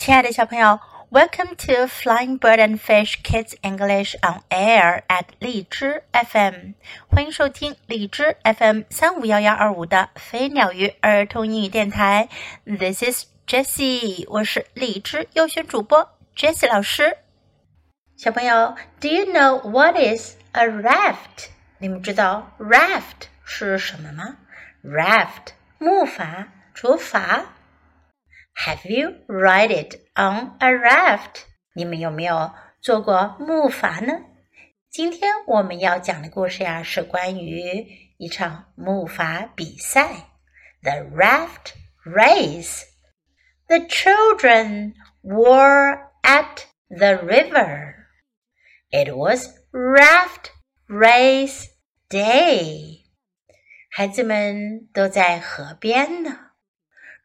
亲爱的小朋友，Welcome to Flying Bird and Fish Kids English on Air at 荔枝 FM，欢迎收听荔枝 FM 三五幺幺二五的飞鸟鱼儿童英语电台。This is Jessie，我是荔枝优选主播 Jessie 老师。小朋友，Do you know what is a raft？你们知道 raft 是什么吗？raft 木筏、竹筏。Have you ride it on a raft？你们有没有坐过木筏呢？今天我们要讲的故事呀，是关于一场木筏比赛，the raft race。The children were at the river. It was raft race day. 孩子们都在河边呢。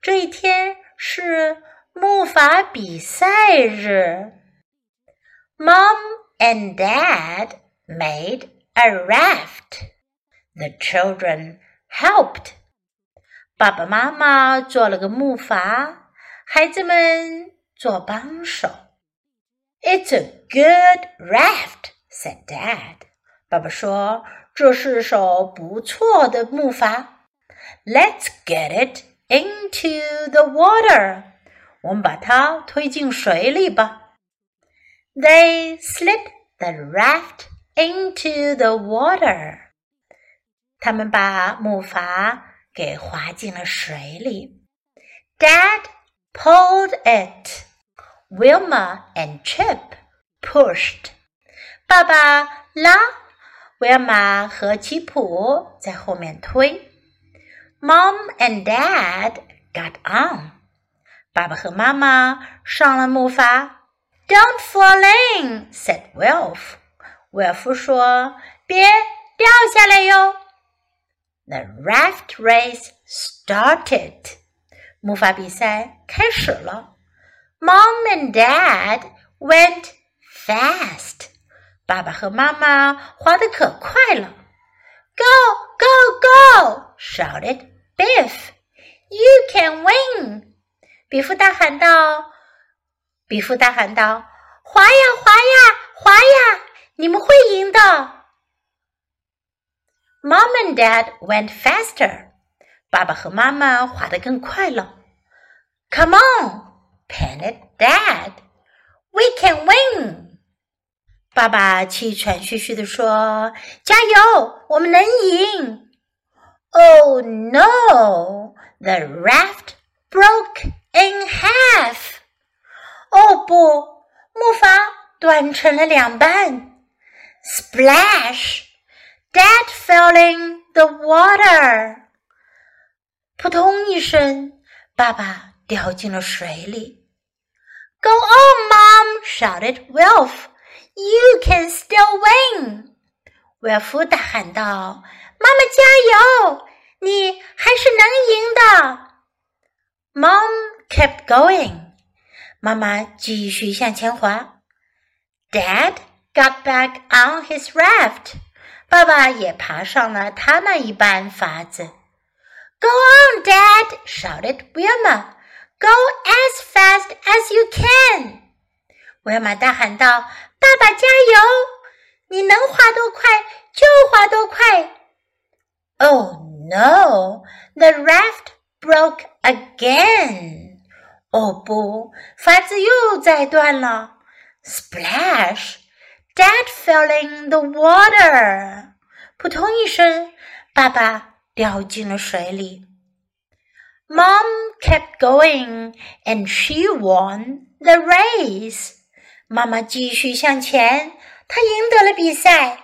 这一天 是木筏比赛日。Mom and Dad made a raft. The children helped. 爸爸妈妈做了个木筏，孩子们做帮手。It's a good raft, said Dad. 爸爸说：“这是首不错的木筏。Let's get it into the water. 我们把它推进水里吧。They slid the raft into the water. 他们把木筏给划进了水里。Dad pulled it. Wilma and Chip pushed. 爸爸拉，威尔玛和吉普在后面推。 Mom and Dad got on. 爸爸和妈妈上了木筏。Don't fall in, said Wilf. 威尔夫说：“别掉下来哟。” The raft race started. 木筏比赛开始了。Mom and Dad went fast. 爸爸和妈妈滑得可快了。Go, go, go! shouted Biff. You can win! 比夫大喊道。比夫大喊道：“滑呀，滑呀，滑呀！你们会赢的。” Mom and Dad went faster. 爸爸和妈妈滑得更快了。Come on, panted Dad. We can win. 爸爸气喘吁吁地说：“加油，我们能赢！” Oh no! The raft broke in half. 哦不，木筏断成了两半。Splash! Dad fell in the water. 扑通一声，爸爸掉进了水里。Go on, Mom! shouted Wilf. You can still win. 威尔夫大喊道。 妈妈加油！你还是能赢的。Mom kept going，妈妈继续向前滑。Dad got back on his raft，爸爸也爬上了他那一半筏子。Go on, Dad! shouted Wilma. Go as fast as you can. 威尔玛大喊道：“爸爸加油！你能滑多快就滑多快。” Oh no! The raft broke again. 哦不，筏子又再断了。Splash! Dad fell in the water. 扑通一声，爸爸掉进了水里。Mom kept going, and she won the race. 妈妈继续向前，她赢得了比赛。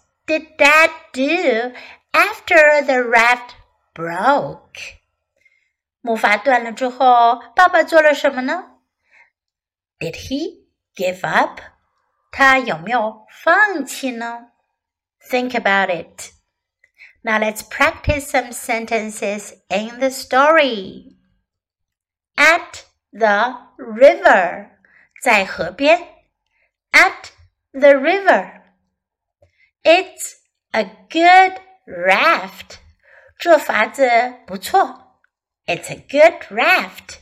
did Dad do after the raft broke? 木筏断了之后，爸爸做了什么呢 Did he give up? 他有没有放弃呢？Think about it. Now let's practice some sentences in the story. At the river. 在河边。At the river. It's a good raft. 这筏子不错。It's a good raft.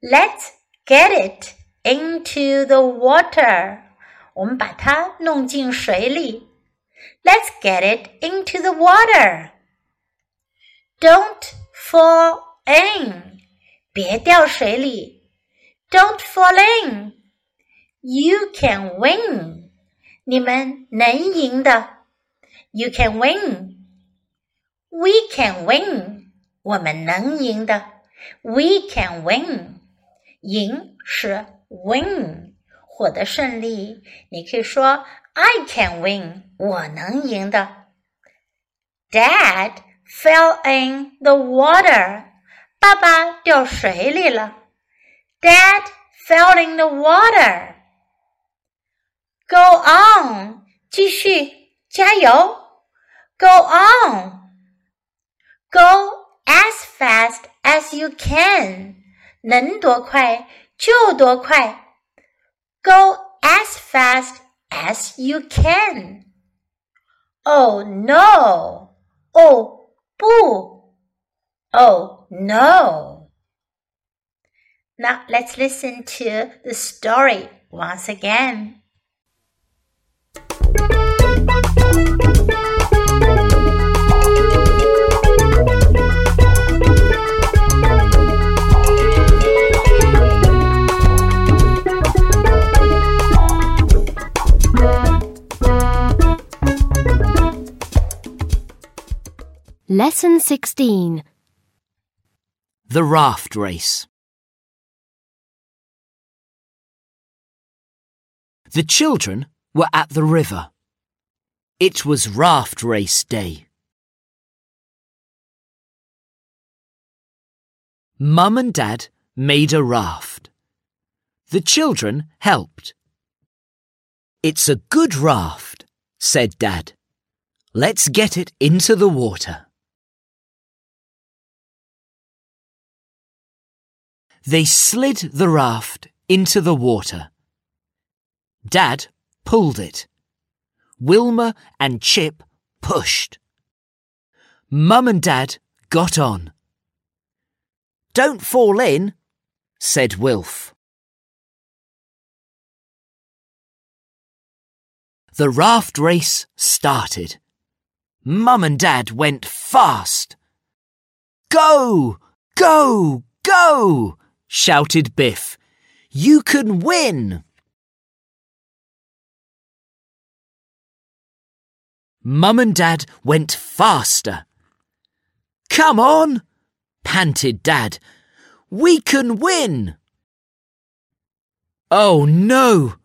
Let's get it into the water. 我们把它弄进水里。Let's get it into the water. Don't fall in. 别掉水里。Don't fall in. You can win. 你们能赢的。You can win. We can win. 我们能赢的。We can win. 赢是 win，获得胜利。你可以说 I can win，我能赢的。Dad fell in the water，爸爸掉水里了。Dad fell in the water。 Go on，继续，加油。Go on。Go as fast as you can，能多快就多快。Go as fast as you can. Oh no! Oh, boo! Oh no! Now let's listen to the story once again. Lesson 16 The Raft Race. The children were at the river. It was raft race day. Mum and Dad made a raft. The children helped. It's a good raft, said Dad. Let's get it into the water. They slid the raft into the water. Dad pulled it. Wilma and Chip pushed. Mum and Dad got on. Don't fall in, said Wilf. The raft race started. Mum and Dad went fast. Go! Go! Go! Shouted Biff. You can win! Mum and Dad went faster. Come on, panted Dad. We can win! Oh no!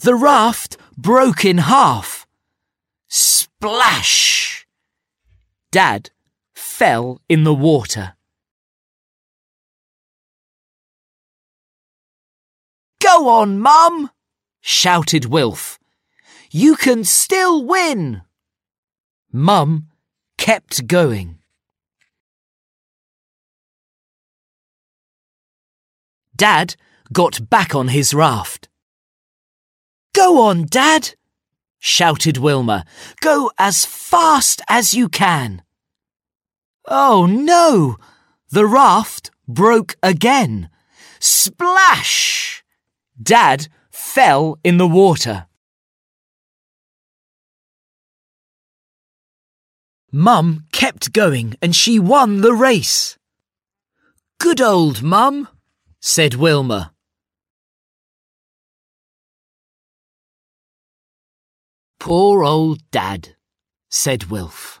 The raft broke in half. Splash! Dad fell in the water. Go on, Mum! shouted Wilf. You can still win! Mum kept going. Dad got back on his raft. Go on, Dad! shouted Wilma. Go as fast as you can. Oh no! The raft broke again. Splash! Dad fell in the water. Mum kept going and she won the race. Good old Mum, said Wilma. Poor old Dad, said Wilf.